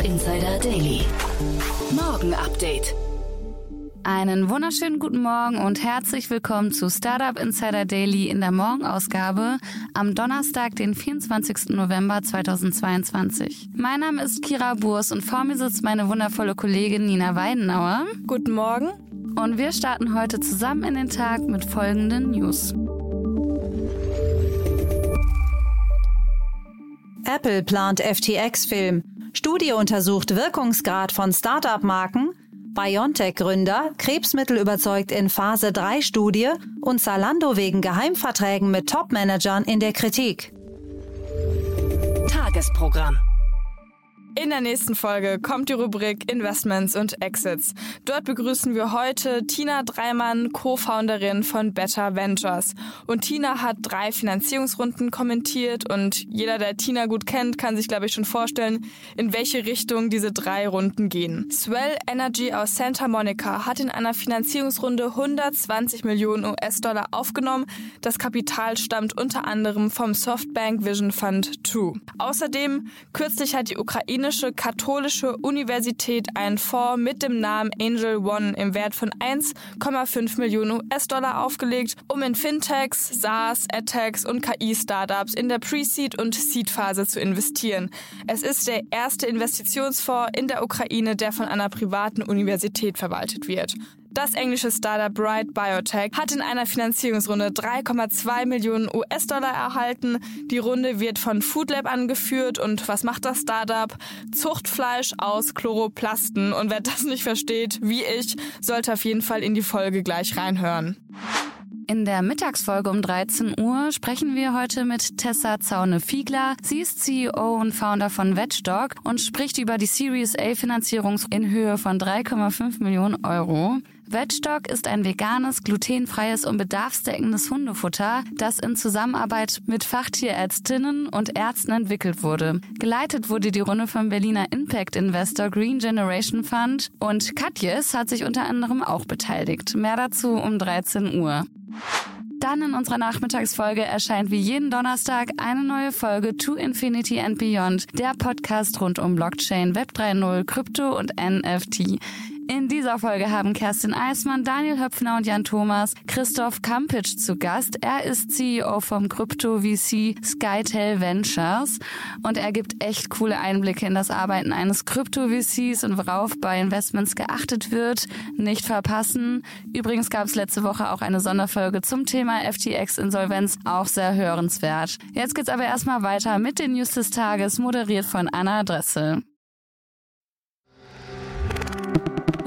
Startup Insider Daily. Morgen Update. Einen wunderschönen guten Morgen und herzlich willkommen zu Startup Insider Daily in der Morgenausgabe am Donnerstag, den 24. November 2022. Mein Name ist Kira Burs und vor mir sitzt meine wundervolle Kollegin Nina Weidenauer. Guten Morgen. Und wir starten heute zusammen in den Tag mit folgenden News. Apple plant FTX-Film. Studie untersucht Wirkungsgrad von Startup-Marken. BioNTech-Gründer, Krebsmittel überzeugt in Phase 3 Studie und Zalando wegen Geheimverträgen mit Top-Managern in der Kritik. Tagesprogramm. In der nächsten Folge kommt die Rubrik Investments und Exits. Dort begrüßen wir heute Tina Dreimann, Co-Founderin von Better Ventures. Und Tina hat drei Finanzierungsrunden kommentiert und jeder, der Tina gut kennt, kann sich, glaube ich, schon vorstellen, in welche Richtung diese drei Runden gehen. Swell Energy aus Santa Monica hat in einer Finanzierungsrunde 120 Millionen US-Dollar aufgenommen. Das Kapital stammt unter anderem vom Softbank Vision Fund 2. Außerdem kürzlich hat die Ukraine ukrainische katholische Universität einen Fonds mit dem Namen Angel One im Wert von 1,5 Millionen US-Dollar aufgelegt, um in Fintechs, SaaS, AdTechs und KI-Startups in der Pre-Seed- und Seed-Phase zu investieren. Es ist der erste Investitionsfonds in der Ukraine, der von einer privaten Universität verwaltet wird. Das englische Startup Bright Biotech hat in einer Finanzierungsrunde 3,2 Millionen US-Dollar erhalten. Die Runde wird von Foodlab angeführt und was macht das Startup? Zuchtfleisch aus Chloroplasten. Und wer das nicht versteht, wie ich, sollte auf jeden Fall in die Folge gleich reinhören. In der Mittagsfolge um 13 Uhr sprechen wir heute mit Tessa Zaune-Fiegler. Sie ist CEO und Founder von Vetstock und spricht über die Series A Finanzierung in Höhe von 3,5 Millionen Euro. Vetstock ist ein veganes, glutenfreies und bedarfsdeckendes Hundefutter, das in Zusammenarbeit mit Fachtierärztinnen und Ärzten entwickelt wurde. Geleitet wurde die Runde vom Berliner Impact Investor Green Generation Fund und Katjes hat sich unter anderem auch beteiligt. Mehr dazu um 13 Uhr. Dann in unserer Nachmittagsfolge erscheint wie jeden Donnerstag eine neue Folge To Infinity and Beyond, der Podcast rund um Blockchain, Web 3.0, Krypto und NFT. In dieser Folge haben Kerstin Eismann, Daniel Höpfner und Jan Thomas Christoph Kampitsch zu Gast. Er ist CEO vom Krypto-VC Skytel Ventures und er gibt echt coole Einblicke in das Arbeiten eines Krypto-VCs und worauf bei Investments geachtet wird. Nicht verpassen. Übrigens gab es letzte Woche auch eine Sonderfolge zum Thema FTX-Insolvenz, auch sehr hörenswert. Jetzt geht's aber erstmal weiter mit den News des Tages, moderiert von Anna Dressel.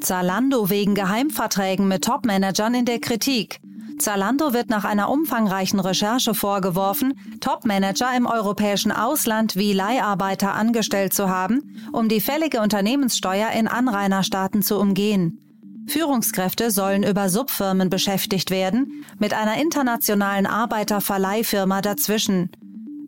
Zalando wegen Geheimverträgen mit Topmanagern in der Kritik. Zalando wird nach einer umfangreichen Recherche vorgeworfen, Topmanager im europäischen Ausland wie Leiharbeiter angestellt zu haben, um die fällige Unternehmenssteuer in Anrainerstaaten zu umgehen. Führungskräfte sollen über Subfirmen beschäftigt werden, mit einer internationalen Arbeiterverleihfirma dazwischen.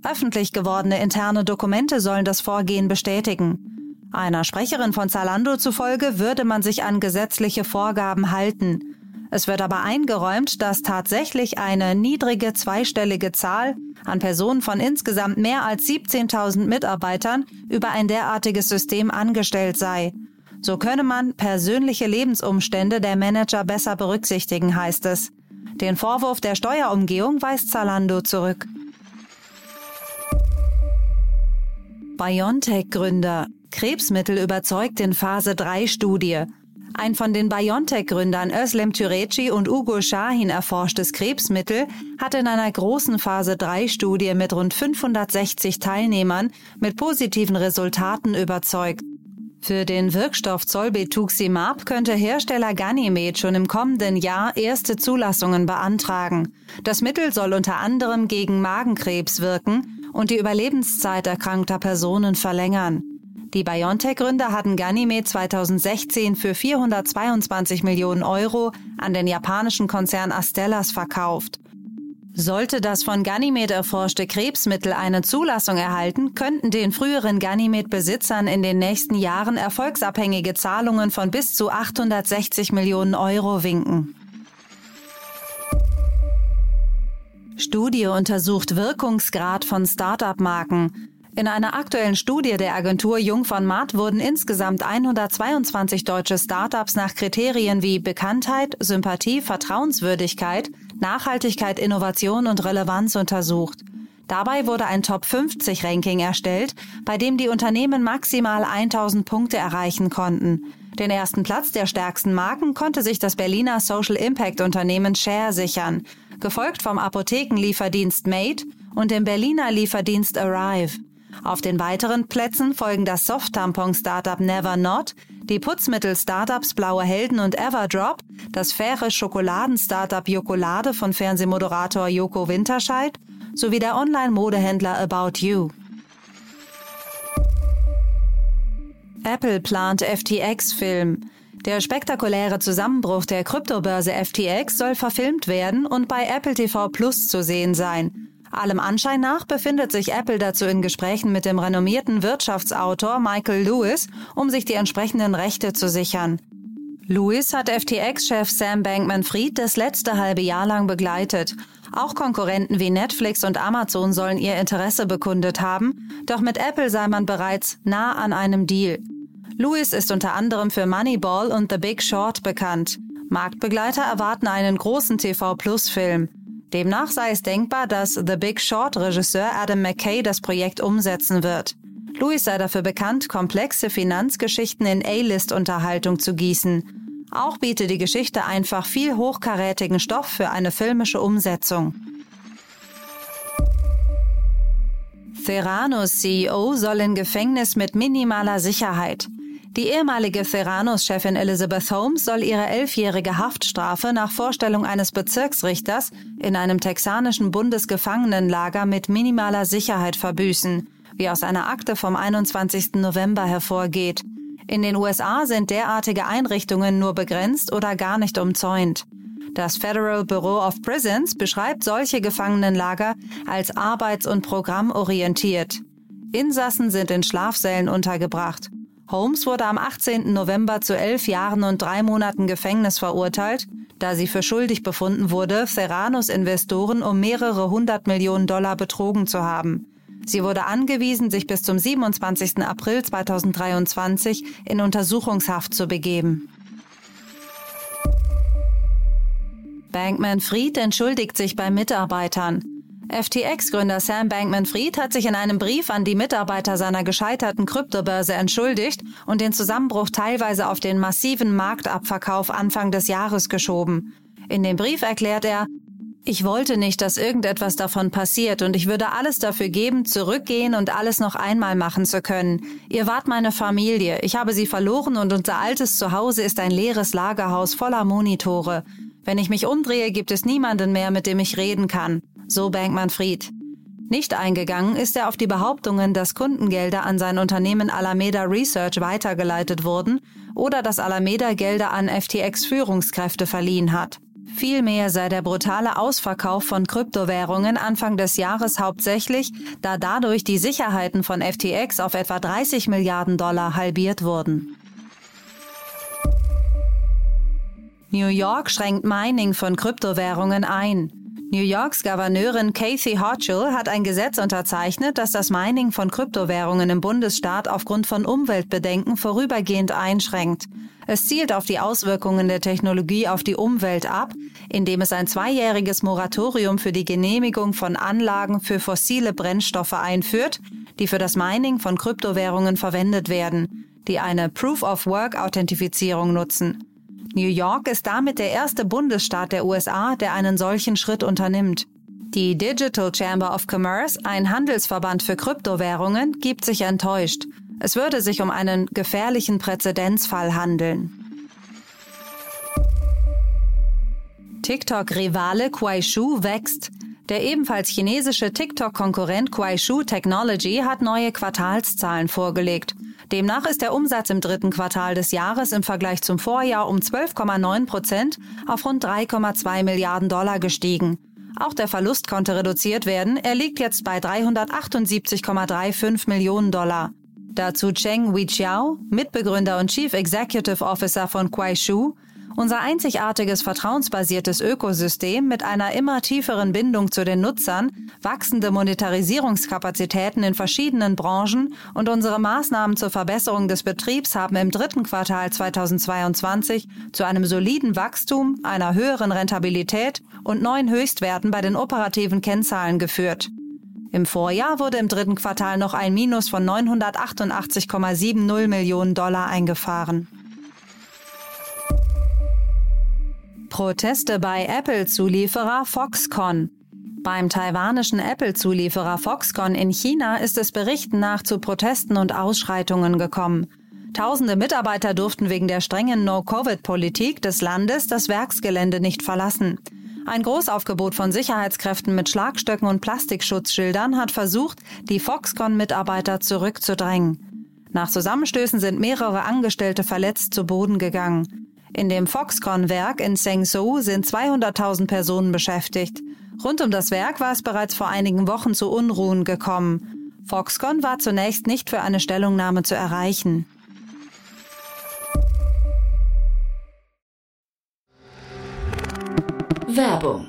Öffentlich gewordene interne Dokumente sollen das Vorgehen bestätigen. Einer Sprecherin von Zalando zufolge würde man sich an gesetzliche Vorgaben halten. Es wird aber eingeräumt, dass tatsächlich eine niedrige zweistellige Zahl an Personen von insgesamt mehr als 17.000 Mitarbeitern über ein derartiges System angestellt sei. So könne man persönliche Lebensumstände der Manager besser berücksichtigen, heißt es. Den Vorwurf der Steuerumgehung weist Zalando zurück. BioNTech-Gründer. Krebsmittel überzeugt in Phase 3 Studie. Ein von den BioNTech-Gründern Özlem Türeci und Ugo Shahin erforschtes Krebsmittel hat in einer großen Phase 3 Studie mit rund 560 Teilnehmern mit positiven Resultaten überzeugt. Für den Wirkstoff Zolbetuximab könnte Hersteller Ganymed schon im kommenden Jahr erste Zulassungen beantragen. Das Mittel soll unter anderem gegen Magenkrebs wirken und die Überlebenszeit erkrankter Personen verlängern. Die BioNTech-Gründer hatten Ganymed 2016 für 422 Millionen Euro an den japanischen Konzern Astellas verkauft. Sollte das von Ganymed erforschte Krebsmittel eine Zulassung erhalten, könnten den früheren Ganymed-Besitzern in den nächsten Jahren erfolgsabhängige Zahlungen von bis zu 860 Millionen Euro winken. Studie untersucht Wirkungsgrad von Start-up-Marken. In einer aktuellen Studie der Agentur Jung von Matt wurden insgesamt 122 deutsche Startups nach Kriterien wie Bekanntheit, Sympathie, Vertrauenswürdigkeit, Nachhaltigkeit, Innovation und Relevanz untersucht. Dabei wurde ein Top 50 Ranking erstellt, bei dem die Unternehmen maximal 1000 Punkte erreichen konnten. Den ersten Platz der stärksten Marken konnte sich das Berliner Social Impact Unternehmen Share sichern, gefolgt vom Apothekenlieferdienst Made und dem Berliner Lieferdienst Arrive. Auf den weiteren Plätzen folgen das Soft-Tampon-Startup Never Not, die Putzmittel-Startups Blaue Helden und Everdrop, das faire Schokoladen-Startup Jokolade von Fernsehmoderator Joko Winterscheid sowie der Online-Modehändler About You. Apple plant FTX-Film. Der spektakuläre Zusammenbruch der Kryptobörse FTX soll verfilmt werden und bei Apple TV Plus zu sehen sein. Allem Anschein nach befindet sich Apple dazu in Gesprächen mit dem renommierten Wirtschaftsautor Michael Lewis, um sich die entsprechenden Rechte zu sichern. Lewis hat FTX-Chef Sam Bankman-Fried das letzte halbe Jahr lang begleitet. Auch Konkurrenten wie Netflix und Amazon sollen ihr Interesse bekundet haben, doch mit Apple sei man bereits nah an einem Deal. Lewis ist unter anderem für Moneyball und The Big Short bekannt. Marktbegleiter erwarten einen großen TV-Plus-Film. Demnach sei es denkbar, dass The Big Short-Regisseur Adam McKay das Projekt umsetzen wird. Louis sei dafür bekannt, komplexe Finanzgeschichten in A-List-Unterhaltung zu gießen. Auch biete die Geschichte einfach viel hochkarätigen Stoff für eine filmische Umsetzung. Theranos CEO soll in Gefängnis mit minimaler Sicherheit. Die ehemalige Theranos-Chefin Elizabeth Holmes soll ihre elfjährige Haftstrafe nach Vorstellung eines Bezirksrichters in einem texanischen Bundesgefangenenlager mit minimaler Sicherheit verbüßen, wie aus einer Akte vom 21. November hervorgeht. In den USA sind derartige Einrichtungen nur begrenzt oder gar nicht umzäunt. Das Federal Bureau of Prisons beschreibt solche Gefangenenlager als arbeits- und programmorientiert. Insassen sind in Schlafsälen untergebracht. Holmes wurde am 18. November zu elf Jahren und drei Monaten Gefängnis verurteilt, da sie für schuldig befunden wurde, Theranos Investoren um mehrere hundert Millionen Dollar betrogen zu haben. Sie wurde angewiesen, sich bis zum 27. April 2023 in Untersuchungshaft zu begeben. Bankman Fried entschuldigt sich bei Mitarbeitern. FTX-Gründer Sam Bankman-Fried hat sich in einem Brief an die Mitarbeiter seiner gescheiterten Kryptobörse entschuldigt und den Zusammenbruch teilweise auf den massiven Marktabverkauf Anfang des Jahres geschoben. In dem Brief erklärt er, ich wollte nicht, dass irgendetwas davon passiert und ich würde alles dafür geben, zurückgehen und alles noch einmal machen zu können. Ihr wart meine Familie, ich habe sie verloren und unser altes Zuhause ist ein leeres Lagerhaus voller Monitore. Wenn ich mich umdrehe, gibt es niemanden mehr, mit dem ich reden kann so Bankman-Fried. Nicht eingegangen ist er auf die Behauptungen, dass Kundengelder an sein Unternehmen Alameda Research weitergeleitet wurden oder dass Alameda Gelder an FTX-Führungskräfte verliehen hat. Vielmehr sei der brutale Ausverkauf von Kryptowährungen Anfang des Jahres hauptsächlich, da dadurch die Sicherheiten von FTX auf etwa 30 Milliarden Dollar halbiert wurden. New York schränkt Mining von Kryptowährungen ein. New Yorks Gouverneurin Kathy Hochul hat ein Gesetz unterzeichnet, das das Mining von Kryptowährungen im Bundesstaat aufgrund von Umweltbedenken vorübergehend einschränkt. Es zielt auf die Auswirkungen der Technologie auf die Umwelt ab, indem es ein zweijähriges Moratorium für die Genehmigung von Anlagen für fossile Brennstoffe einführt, die für das Mining von Kryptowährungen verwendet werden, die eine Proof-of-Work-Authentifizierung nutzen. New York ist damit der erste Bundesstaat der USA, der einen solchen Schritt unternimmt. Die Digital Chamber of Commerce, ein Handelsverband für Kryptowährungen, gibt sich enttäuscht. Es würde sich um einen gefährlichen Präzedenzfall handeln. TikTok-Rivale Kuaishu wächst. Der ebenfalls chinesische TikTok-Konkurrent Kuaishu Technology hat neue Quartalszahlen vorgelegt. Demnach ist der Umsatz im dritten Quartal des Jahres im Vergleich zum Vorjahr um 12,9 Prozent auf rund 3,2 Milliarden Dollar gestiegen. Auch der Verlust konnte reduziert werden. Er liegt jetzt bei 378,35 Millionen Dollar. Dazu Cheng Weiqiao, Mitbegründer und Chief Executive Officer von Kuaishu, unser einzigartiges vertrauensbasiertes Ökosystem mit einer immer tieferen Bindung zu den Nutzern, wachsende Monetarisierungskapazitäten in verschiedenen Branchen und unsere Maßnahmen zur Verbesserung des Betriebs haben im dritten Quartal 2022 zu einem soliden Wachstum, einer höheren Rentabilität und neuen Höchstwerten bei den operativen Kennzahlen geführt. Im Vorjahr wurde im dritten Quartal noch ein Minus von 988,70 Millionen Dollar eingefahren. Proteste bei Apple-Zulieferer Foxconn. Beim taiwanischen Apple-Zulieferer Foxconn in China ist es Berichten nach zu Protesten und Ausschreitungen gekommen. Tausende Mitarbeiter durften wegen der strengen No-Covid-Politik des Landes das Werksgelände nicht verlassen. Ein Großaufgebot von Sicherheitskräften mit Schlagstöcken und Plastikschutzschildern hat versucht, die Foxconn-Mitarbeiter zurückzudrängen. Nach Zusammenstößen sind mehrere Angestellte verletzt zu Boden gegangen. In dem Foxconn-Werk in Zhengzhou sind 200.000 Personen beschäftigt. Rund um das Werk war es bereits vor einigen Wochen zu Unruhen gekommen. Foxconn war zunächst nicht für eine Stellungnahme zu erreichen. Werbung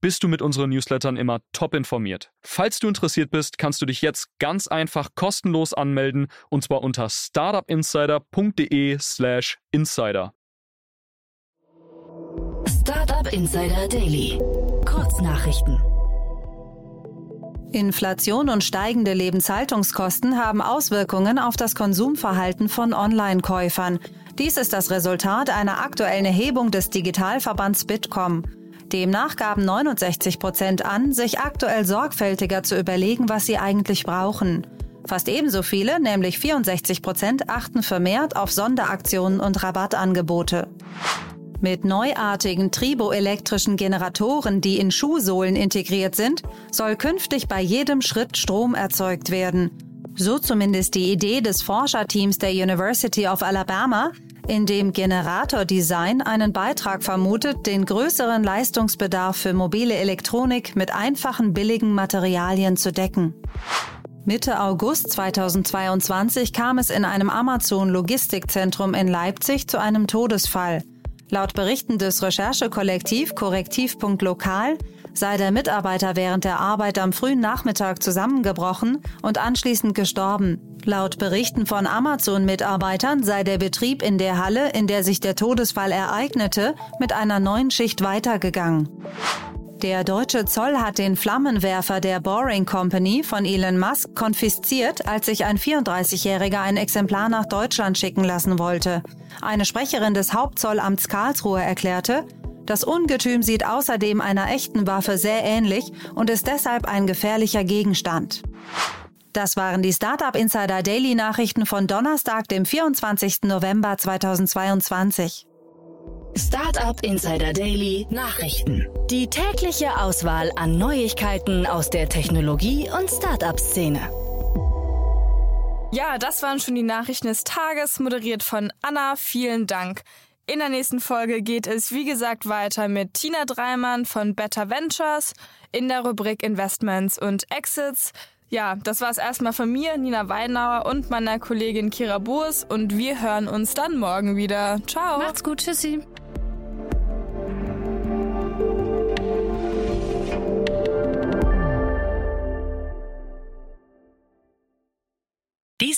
bist du mit unseren Newslettern immer top informiert. Falls du interessiert bist, kannst du dich jetzt ganz einfach kostenlos anmelden und zwar unter startupinsider.de/slash insider. Startup Insider Daily. Kurznachrichten. Inflation und steigende Lebenshaltungskosten haben Auswirkungen auf das Konsumverhalten von Online-Käufern. Dies ist das Resultat einer aktuellen Erhebung des Digitalverbands Bitkom. Demnach gaben 69 Prozent an, sich aktuell sorgfältiger zu überlegen, was sie eigentlich brauchen. Fast ebenso viele, nämlich 64 Prozent, achten vermehrt auf Sonderaktionen und Rabattangebote. Mit neuartigen triboelektrischen Generatoren, die in Schuhsohlen integriert sind, soll künftig bei jedem Schritt Strom erzeugt werden. So zumindest die Idee des Forscherteams der University of Alabama, in dem Generatordesign einen Beitrag vermutet, den größeren Leistungsbedarf für mobile Elektronik mit einfachen billigen Materialien zu decken. Mitte August 2022 kam es in einem Amazon-Logistikzentrum in Leipzig zu einem Todesfall. Laut Berichten des Recherchekollektiv Korrektiv.lokal sei der Mitarbeiter während der Arbeit am frühen Nachmittag zusammengebrochen und anschließend gestorben. Laut Berichten von Amazon-Mitarbeitern sei der Betrieb in der Halle, in der sich der Todesfall ereignete, mit einer neuen Schicht weitergegangen. Der deutsche Zoll hat den Flammenwerfer der Boring Company von Elon Musk konfisziert, als sich ein 34-Jähriger ein Exemplar nach Deutschland schicken lassen wollte. Eine Sprecherin des Hauptzollamts Karlsruhe erklärte, das Ungetüm sieht außerdem einer echten Waffe sehr ähnlich und ist deshalb ein gefährlicher Gegenstand. Das waren die Startup Insider Daily Nachrichten von Donnerstag, dem 24. November 2022. Startup Insider Daily Nachrichten. Die tägliche Auswahl an Neuigkeiten aus der Technologie- und Startup-Szene. Ja, das waren schon die Nachrichten des Tages, moderiert von Anna. Vielen Dank. In der nächsten Folge geht es, wie gesagt, weiter mit Tina Dreimann von Better Ventures in der Rubrik Investments und Exits. Ja, das war es erstmal von mir, Nina Weinauer und meiner Kollegin Kira Boers und wir hören uns dann morgen wieder. Ciao. Macht's gut, tschüssi.